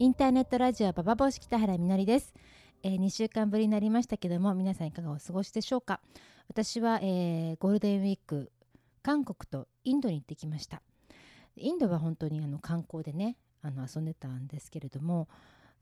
インターネットラジオババボシ北原みのりです、えー、2週間ぶりになりましたけども皆さんいかがお過ごしでしょうか？私は、えー、ゴールデンウィーク韓国とインドに行ってきました。インドは本当にあの観光でねあの遊んでたんですけれども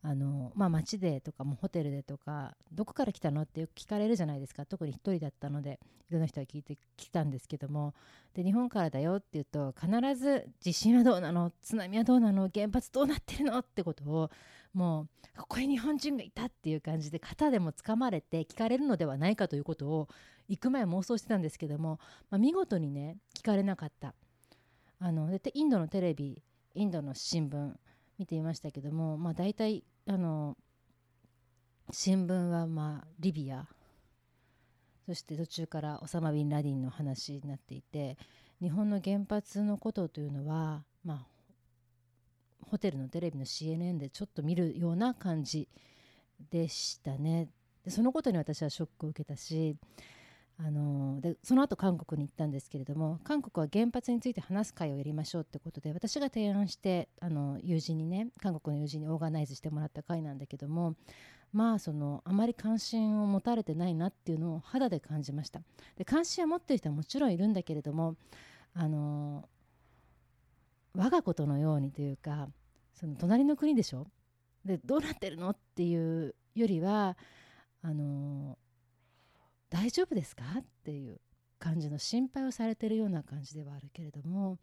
あのまあ、街でとかもホテルでとかどこから来たのってよく聞かれるじゃないですか。特に1人だったのでいろんな人が聞いてきたんですけども。で日本からだよって言うと必ず地震はどうなの？津波はどうなの？原発どうなってるの？ってことをもうここに日本人がいたっていう感じで肩でもつかまれて聞かれるのではないかということを行く前妄想してたんですけども、まあ、見事にね聞かれなかった。あのでインドのテレビインドの新聞見ていましたけども、まあ、大体あの新聞はまあリビアそして途中からオサマ・ビン・ラディンの話になっていて日本の原発のことというのは、まあ、ホテルのテレビの CNN でちょっと見るような感じでしたね。でそのことに私はショックを受けたしあのでその後韓国に行ったんですけれども韓国は原発について話す会をやりましょうってことで私が提案してあの友人にね韓国の友人にオーガナイズしてもらった会なんだけどもまあそのあまり関心を持たれてないなっていうのを肌で感じました。で関心を持ってる人はもちろんいるんだけれどもあの我がことのようにというかその隣の国でしょ？でどうなってるの？っていうよりはあの大丈夫ですか？っていう感じの心配をされてるような感じではあるけれども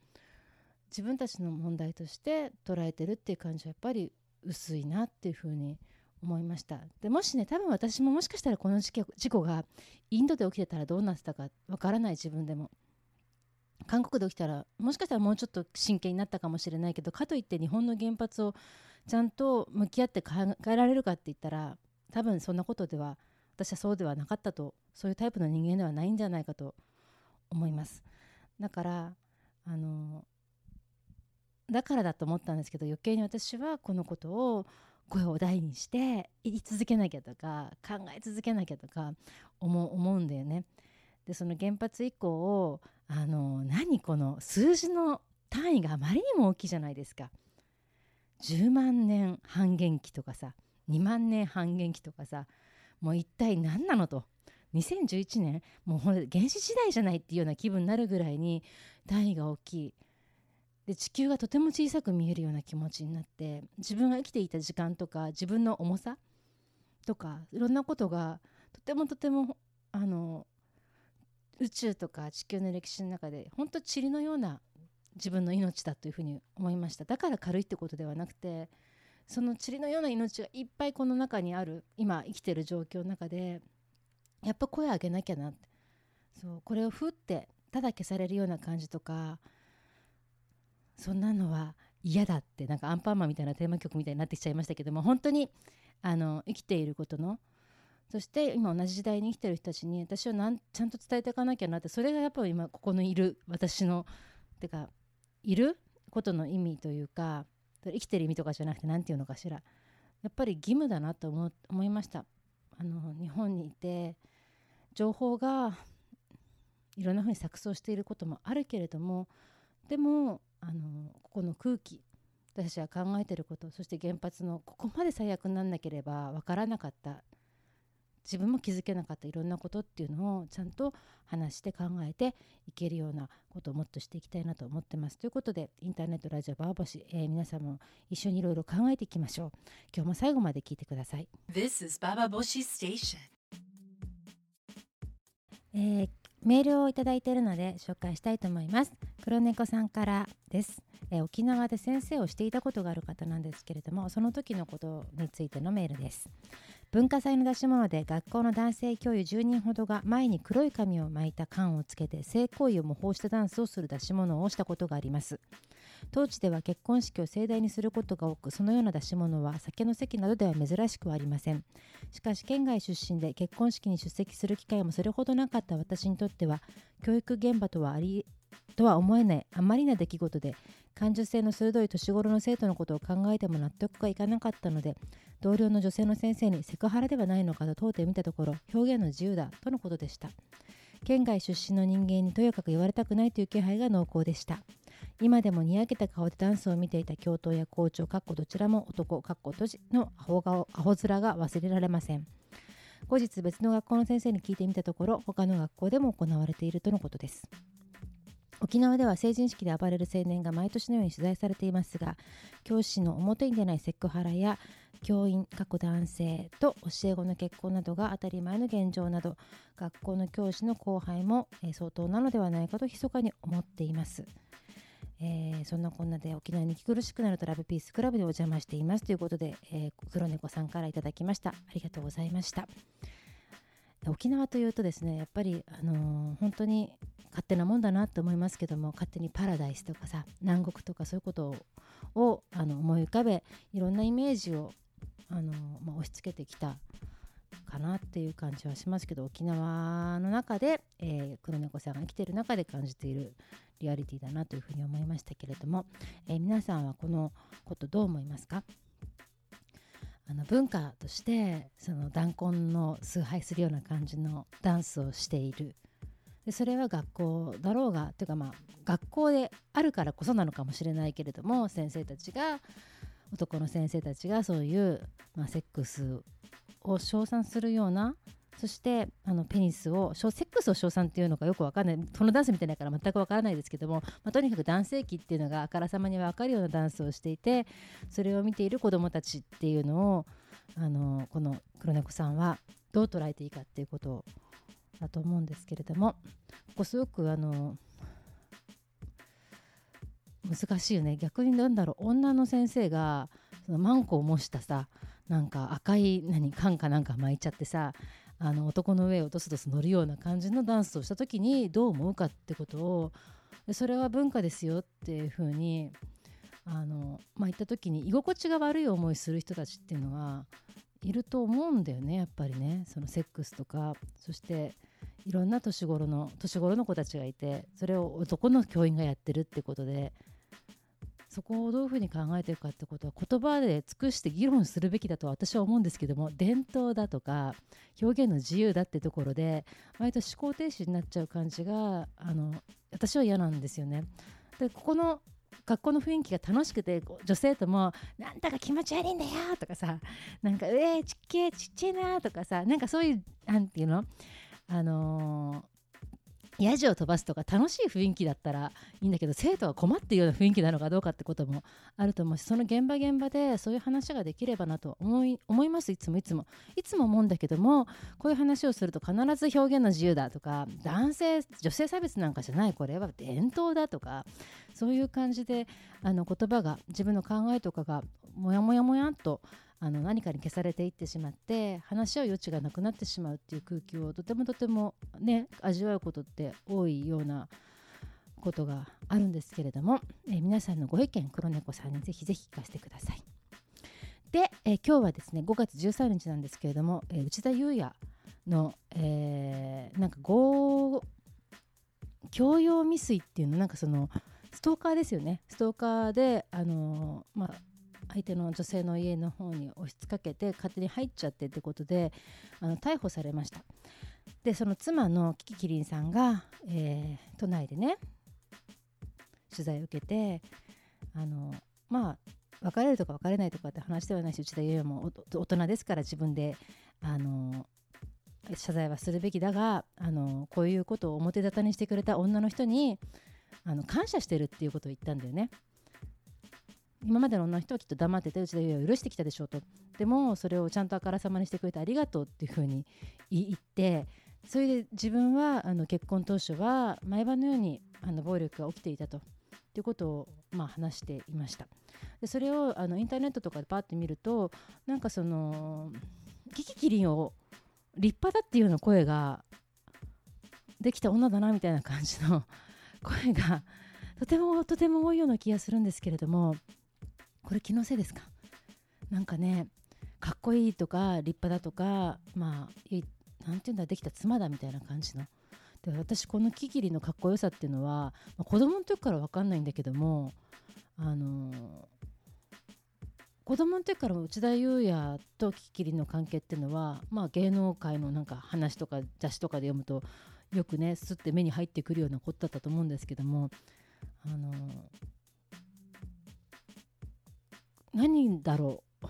自分たちの問題として捉えてるっていう感じはやっぱり薄いなっていうふうに思いました。でもしね多分私ももしかしたらこの事故がインドで起きてたらどうなってたかわからない自分でも。韓国で起きたらもしかしたらもうちょっと真剣になったかもしれないけどかといって日本の原発をちゃんと向き合って考えられるかって言ったら多分そんなことでは私はそうではなかったとそういうタイプの人間ではないんじゃないかと思いますだからあのだからだと思ったんですけど余計に私はこのことを声を大にして言い続けなきゃとか考え続けなきゃとか思思うんだよね。でその原発以降あの何この数字の単位があまりにも大きいじゃないですか。10万年半減期とかさ2万年半減期とかさもう一体何なのと。2011年もう原始時代じゃないっていうような気分になるぐらいに単位が大きい。で地球がとても小さく見えるような気持ちになって自分が生きていた時間とか自分の重さとかいろんなことがとてもとてもあの宇宙とか地球の歴史の中で本当塵のような自分の命だというふうに思いました。だから軽いってことではなくてその塵のような命がいっぱいこの中にある今生きてる状況の中でやっぱ声上げなきゃなって。そうこれをふってただ消されるような感じとかそんなのは嫌だって。なんかアンパンマンみたいなテーマ曲みたいになってきちゃいましたけども本当にあの生きていることのそして今同じ時代に生きてる人たちに私はなんちゃんと伝えていかなきゃなって。それがやっぱ今ここのいる私のてかいることの意味というか生きてる意味とかじゃなくて何て言うのかしら。やっぱり義務だなと思思いました。あの日本にいて情報がいろんなふうに錯綜していることもあるけれどもでもあのここの空気私は考えてることそして原発のここまで最悪にならなければ分からなかった。自分も気づけなかったいろんなことっていうのをちゃんと話して考えていけるようなことをもっとしていきたいなと思ってます。ということでインターネットラジオバーボシ、えー、皆さんも一緒にいろいろ考えていきましょう。今日も最後まで聞いてください。This is Baba Boshi Station. えー、メールをいただいているので紹介したいと思います黒猫さんからです、えー、沖縄で先生をしていたことがある方なんですけれどもその時のことについてのメールです文化祭の出し物で学校の男性教諭10人ほどが前に黒い紙を巻いた缶をつけて性行為を模倣したダンスをする出し物をしたことがあります。当地では結婚式を盛大にすることが多くそのような出し物は酒の席などでは珍しくはありません。しかし県外出身で結婚式に出席する機会もそれほどなかった私にとっては教育現場とはありとは思えないあまりな出来事で感受性の鋭い年頃の生徒のことを考えても納得がいかなかったので同僚の女性の先生にセクハラではないのかと問うてみたところ表現の自由だとのことでした。県外出身の人間にとやかく言われたくないという気配が濃厚でした。今でもにやけた顔でダンスを見ていた教頭や校長かっこどちらも男かっこ閉じのアホ顔アホ面が忘れられません。後日別の学校の先生に聞いてみたところ他の学校でも行われているとのことです。沖縄では成人式で暴れる青年が毎年のように取材されていますが教師の表に出ないセクハラや教員過去男性と教え子の結婚などが当たり前の現状など学校の教師の後輩も、え相当なのではないかと密かに思っています。えーそんなこんなで沖縄に息苦しくなるとラブピースクラブでお邪魔していますということで、えー黒猫さんからいただきましたありがとうございました沖縄というとですねやっぱり、あのー本当に勝手なもんだなと思いますけども勝手にパラダイスとかさ南国とかそういうことをあの思い浮かべいろんなイメージを、あのまあ、押し付けてきたかなっていう感じはしますけど沖縄の中で、えー黒猫さんが生きてる中で感じているリアリティだなというふうに思いましたけれども、えー皆さんはこのことどう思いますか？あの文化としてその弾痕の崇拝するような感じのダンスをしているでそれは学校だろうがというかまあ学校であるからこそなのかもしれないけれども先生たちが男の先生たちがそういう、まあ、セックスを称賛するようなそしてあのペニスをセックスを称賛っていうのかよくわかんない。このダンスみたいだから全くわからないですけども、まあ、とにかく男性器っていうのがあからさまに分かるようなダンスをしていてそれを見ている子どもたちっていうのをあのこの黒猫さんはどう捉えていいかっていうことをだと思うんですけれどもここすごくあの難しいよね。逆になんだろう女の先生がそのマンコを模したさなんか赤い何缶かなんか巻いちゃってさあの男の上をドスドス乗るような感じのダンスをした時にどう思うかってことをそれは文化ですよっていうふうにあの、まあ、言った時に居心地が悪い思いする人たちっていうのはいると思うんだよねやっぱりねそのセックスとかそしていろんな年頃の年頃の子たちがいてそれを男の教員がやってるってことでそこをどういうふうに考えていくかってことは言葉で尽くして議論するべきだと私は思うんですけども伝統だとか表現の自由だってところで割と思考停止になっちゃう感じがあの私は嫌なんですよね。でここの学校の雰囲気が楽しくて女性とも「なんだか気持ち悪いんだよ」とかさ「なんかえー、ちっけえちっちゃいな」とかさなんかそういうなんていうの？あのーヤジを飛ばすとか楽しい雰囲気だったらいいんだけど生徒は困っているような雰囲気なのかどうかってこともあると思うしその現場現場でそういう話ができればなと思い思います。いつもいつもいつも思うんだけどもこういう話をすると必ず表現の自由だとか男性女性差別なんかじゃないこれは伝統だとかそういう感じであの言葉が自分の考えとかがもやもやもやっとあの何かに消されていってしまって話し合う余地がなくなってしまうっていう空気をとてもとてもね味わうことって多いようなことがあるんですけれども、えー皆さんのご意見黒猫さんにぜひぜひ聞かせてください。で、えー今日はですね5月13日なんですけれども、えー内田裕也の、えーなんか強強要未遂っていうのなんかそのストーカーですよねストーカーであのーまあ相手の女性の家の方に押しかけて勝手に入っちゃってってことであの逮捕されましたでその妻のキキキリンさんが、えー都内でね取材を受けてあのまあ別れるとか別れないとかって話ではないし内田裕也も大人ですから自分であの謝罪はするべきだがあのこういうことを表沙汰にしてくれた女の人にあの感謝してるっていうことを言ったんだよね。今までの女の人はきっと黙ってて内田裕也を許してきたでしょうと。でもそれをちゃんとあからさまにしてくれてありがとうっていうふうに言ってそれで自分はあの結婚当初は毎晩のようにあの暴力が起きていたと。ということを、まあ、話していました。でそれをあのインターネットとかでパーって見るとなんかそのキキキリンを立派だっていうような声ができた女だなみたいな感じの声がとてもとても多いような気がするんですけれどもこれ気のせいですか？なんかねかっこいいとか立派だとかまあいなんていうんだできた妻だみたいな感じの。で私このキキリのかっこよさっていうのは、まあ、子供の時から分かんないんだけどもあの子供の時から内田裕也とキキリの関係っていうのは、まあ、芸能界のなんか話とか雑誌とかで読むとよくねすって目に入ってくるようなことだったと思うんですけどもあの何だろう。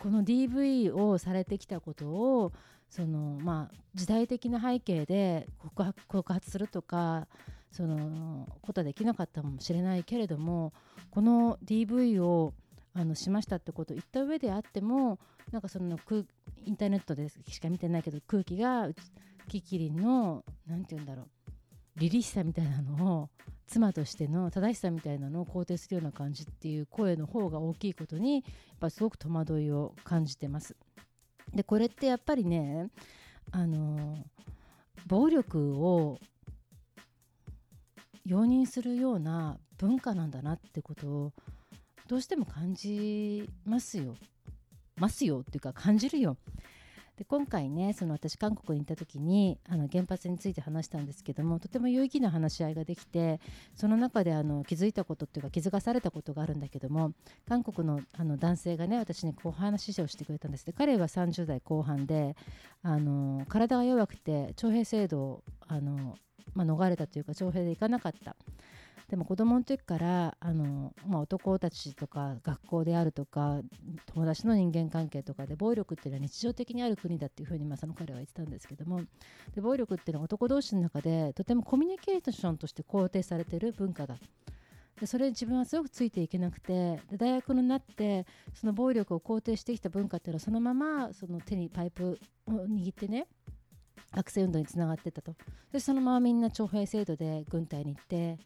この DV をされてきたことをそのまあ時代的な背景で告白告発するとかそのことはできなかったかもしれないけれどもこの DV をあのしましたってことを言った上であってもなんかそのインターネットでしか見てないけど空気がキキリンの何て言うんだろう。凛々しさみたいなのを妻としての正しさみたいなのを肯定するような感じっていう声の方が大きいことにやっぱすごく戸惑いを感じてます。でこれってやっぱりねあの暴力を容認するような文化なんだなってことをどうしても感じますよ。ますよっていうか感じるよ。で今回ねその私韓国に行った時にあの原発について話したんですけどもとても有意義な話し合いができてその中であの気づいたことっていうか気づかされたことがあるんだけども韓国のあの男性がね私にこう話をしてくれたんですで彼は30代後半であの体が弱くて徴兵制度をあの、まあ、逃れたというか徴兵で行かなかった。でも子供の時からあの、まあ、男たちとか学校であるとか友達の人間関係とかで暴力っていうのは日常的にある国だっていうふうに、まあ、その彼は言ってたんですけどもで暴力っていうのは男同士の中でとてもコミュニケーションとして肯定されている文化だ。でそれに自分はすごくついていけなくてで大学になってその暴力を肯定してきた文化っていうのはそのままその手にパイプを握ってね学生運動につながってたと。でそのままみんな徴兵制度で軍隊に行って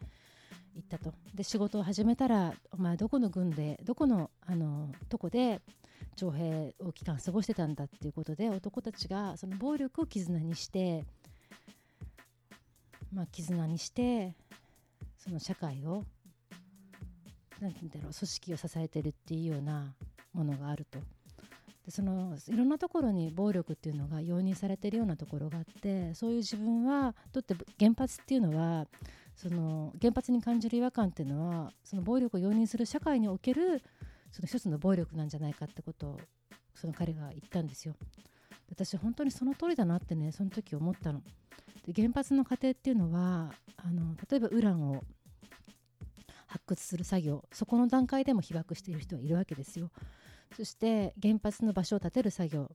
行ったとで仕事を始めたらお前どこの軍でどこのあのとこで徴兵を期間過ごしてたんだっていうことで男たちがその暴力を絆にしてまあ絆にしてその社会を何て言うんだろう組織を支えてるっていうようなものがあると。でそのいろんなところに暴力っていうのが容認されてるようなところがあってそういう自分はとって原発っていうのはその原発に感じる違和感っていうのはその暴力を容認する社会におけるその一つの暴力なんじゃないかってことをその彼が言ったんですよ。私本当にその通りだなってねその時思ったの。で原発の過程っていうのはあの例えばウランを発掘する作業そこの段階でも被爆している人はいるわけですよ。そして原発の場所を建てる作業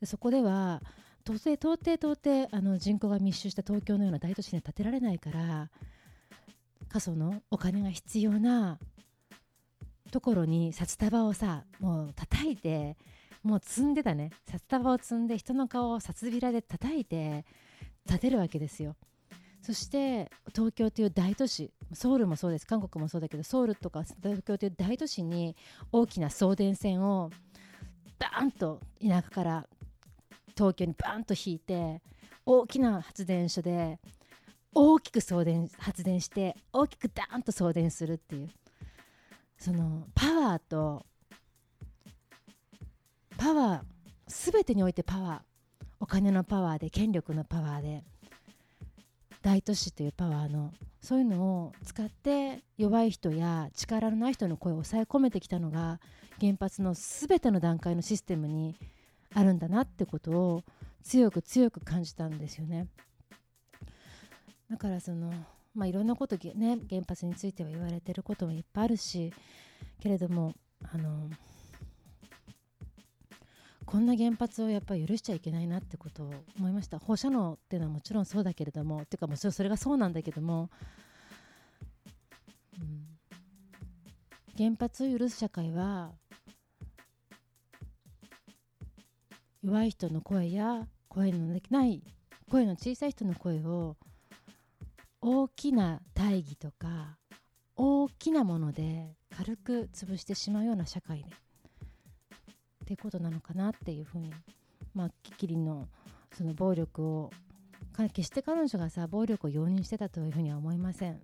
でそこでは到底到底到底あの人口が密集した東京のような大都市には建てられないから過疎のお金が必要なところに札束をさもう叩いてもう積んでたね。札束を積んで人の顔を札びらで叩いて建てるわけですよ。そして東京という大都市ソウルもそうです。韓国もそうだけどソウルとか東京という大都市に大きな送電線をバーンと田舎から東京にバーンと引いて大きな発電所で大きく送電発電して大きくダーンと送電するっていうそのパワーとパワー全てにおいてパワーお金のパワーで権力のパワーで大都市というパワーのそういうのを使って弱い人や力のない人の声を抑え込めてきたのが原発の全ての段階のシステムにあるんだなってことを強く強く感じたんですよね。だからそのまあいろんなことね原発については言われてることもいっぱいあるしけれどもあのこんな原発をやっぱり許しちゃいけないなってことを思いました。放射能っていうのはもちろんそうだけれどもっていうかもちろんそれがそうなんだけども、うん、原発を許す社会は弱い人の声や声のできない声の小さい人の声を大きな大義とか大きなもので軽く潰してしまうような社会でってことなのかなっていうふうにまあキキリのその暴力を決して彼女がさ暴力を容認してたというふうには思いません。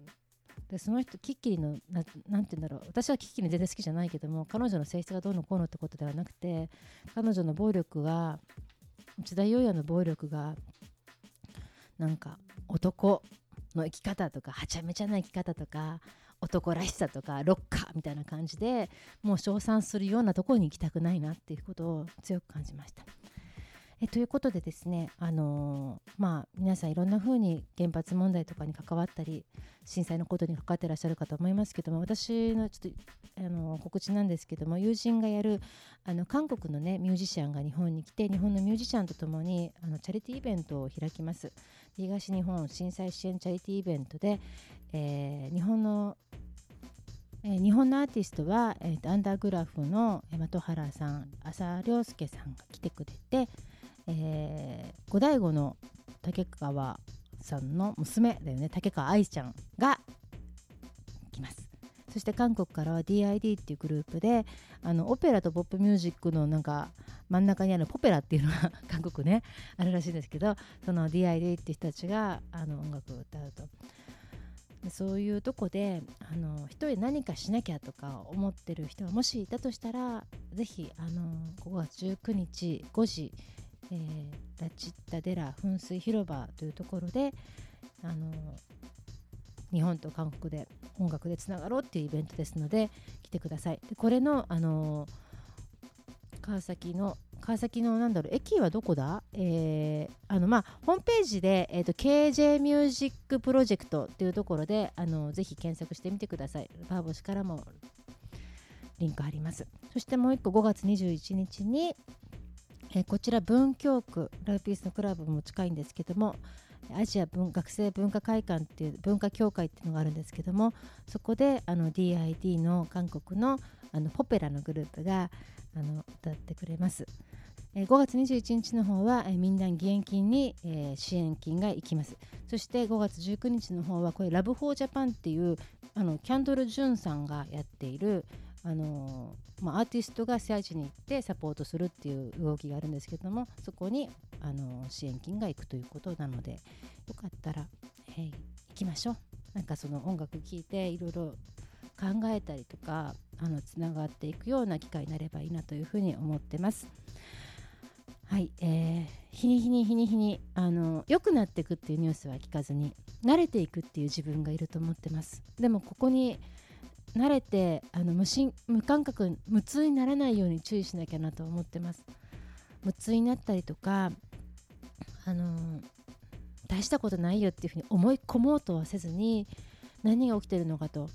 でその人キッキリのななんて言うんだろう。私はキッキリ全然好きじゃないけども彼女の性質がどうのこうのってことではなくて彼女の暴力が内田裕也の暴力がなんか男の生き方とかはちゃめちゃな生き方とか男らしさとかロッカーみたいな感じでもう称賛するようなところに行きたくないなっていうことを強く感じました。えということでですね、あのー、まあ、皆さんいろんな風に原発問題とかに関わったり震災のことに関わってらっしゃるかと思いますけども私のちょっと、あのー、告知なんですけども友人がやるあの韓国の、ね、ミュージシャンが日本に来て日本のミュージシャンとともにあのチャリティーイベントを開きます。東日本震災支援チャリティーイベントで、えー、日本のえー、日本のアーティストは、えー、アンダーグラフの的原さん浅良介さんが来てくれて、えー、五醍醐の竹川さんの娘だよね竹川愛ちゃんが来ますそして韓国からは DID っていうグループであのオペラとポップミュージックのなんか真ん中にあるポペラっていうのが韓国ねあるらしいんですけどその DID っていう人たちがあの音楽を歌うと。そういうとこであの一人何かしなきゃとか思ってる人がもしいたとしたらぜひあの5月19日5時えー、ラチッタ・デラ噴水広場というところであの日本と韓国で音楽でつながろうっていうイベントですので来てください。でこれの、あの川崎の川崎のなんだろう駅はどこだ、えー、あのまあホームページで、えーと、KJ ミュージックプロジェクトっていうところであのぜひ検索してみてください。パーボシからもリンクあります。そしてもう一個5月21日にえー、こちら文京区ライピースのクラブも近いんですけどもアジア文学生文化会館っていう文化協会っていうのがあるんですけどもそこであの DID の韓国のあのポペラのグループがあの歌ってくれます。えー、5月21日の方は、えー、民団義援金に、えー、支援金が行きます。そして5月19日の方はこれラブフォージャパンっていうあのキャンドル・ジュンさんがやっているあのまあ、アーティストが被災地に行ってサポートするっていう動きがあるんですけどもそこにあの支援金が行くということなのでよかったら、えー、行きましょうなんかその音楽聴いていろいろ考えたりとかあのつながっていくような機会になればいいなというふうに思ってます。はい、えー、日に日に日に日にあの良くなっていくっていうニュースは聞かずに慣れていくっていう自分がいると思ってますでもここに慣れてあの無心無感覚無痛にならないように注意しなきゃなと思ってます。無痛になったりとかあの大したことないよっていうふうに思い込もうとはせずに何が起きてるのかと。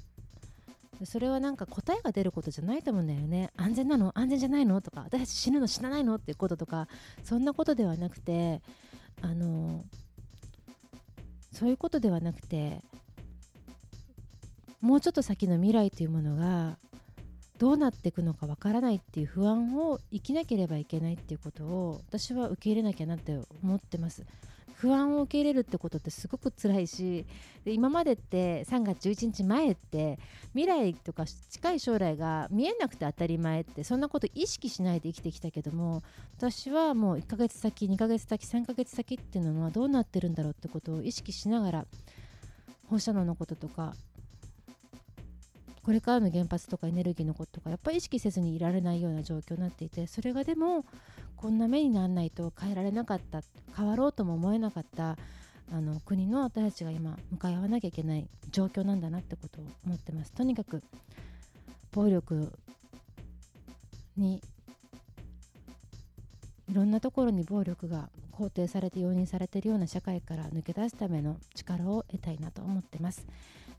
それはなんか答えが出ることじゃないと思うんだよね。安全なの？安全じゃないの？とか私たち死ぬの死なないの？っていうこととかそんなことではなくてあのそういうことではなくてもうちょっと先の未来というものがどうなっていくのかわからないっていう不安を生きなければいけないっていうことを私は受け入れなきゃなって思ってます。不安を受け入れるってことってすごく辛いしで今までって3月11日前って未来とか近い将来が見えなくて当たり前ってそんなこと意識しないで生きてきたけども私はもう1ヶ月先2ヶ月先3ヶ月先っていうのはどうなってるんだろうってことを意識しながら放射能のこととかこれからの原発とかエネルギーのこととかやっぱり意識せずにいられないような状況になっていてそれがでもこんな目にならないと変えられなかった変わろうとも思えなかったあの国の私たちが今向かい合わなきゃいけない状況なんだなってことを思ってますとにかく暴力にいろんなところに暴力が肯定されて容認されているような社会から抜け出すための力を得たいなと思ってます。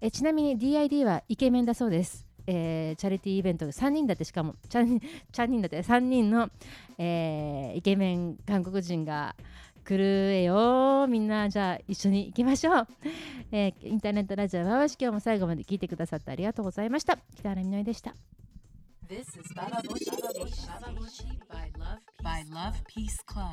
えちなみに DID はイケメンだそうです。えー、チャリティーイベント3人だってしかもチャ3 人だって3人の、えー、イケメン韓国人が来るえよみんなじゃあ一緒に行きましょう、えー、インターネットラジオわわし今日も最後まで聞いてくださってありがとうございました。北原みのりでした。This is Baba Boshi by Love Peace Club.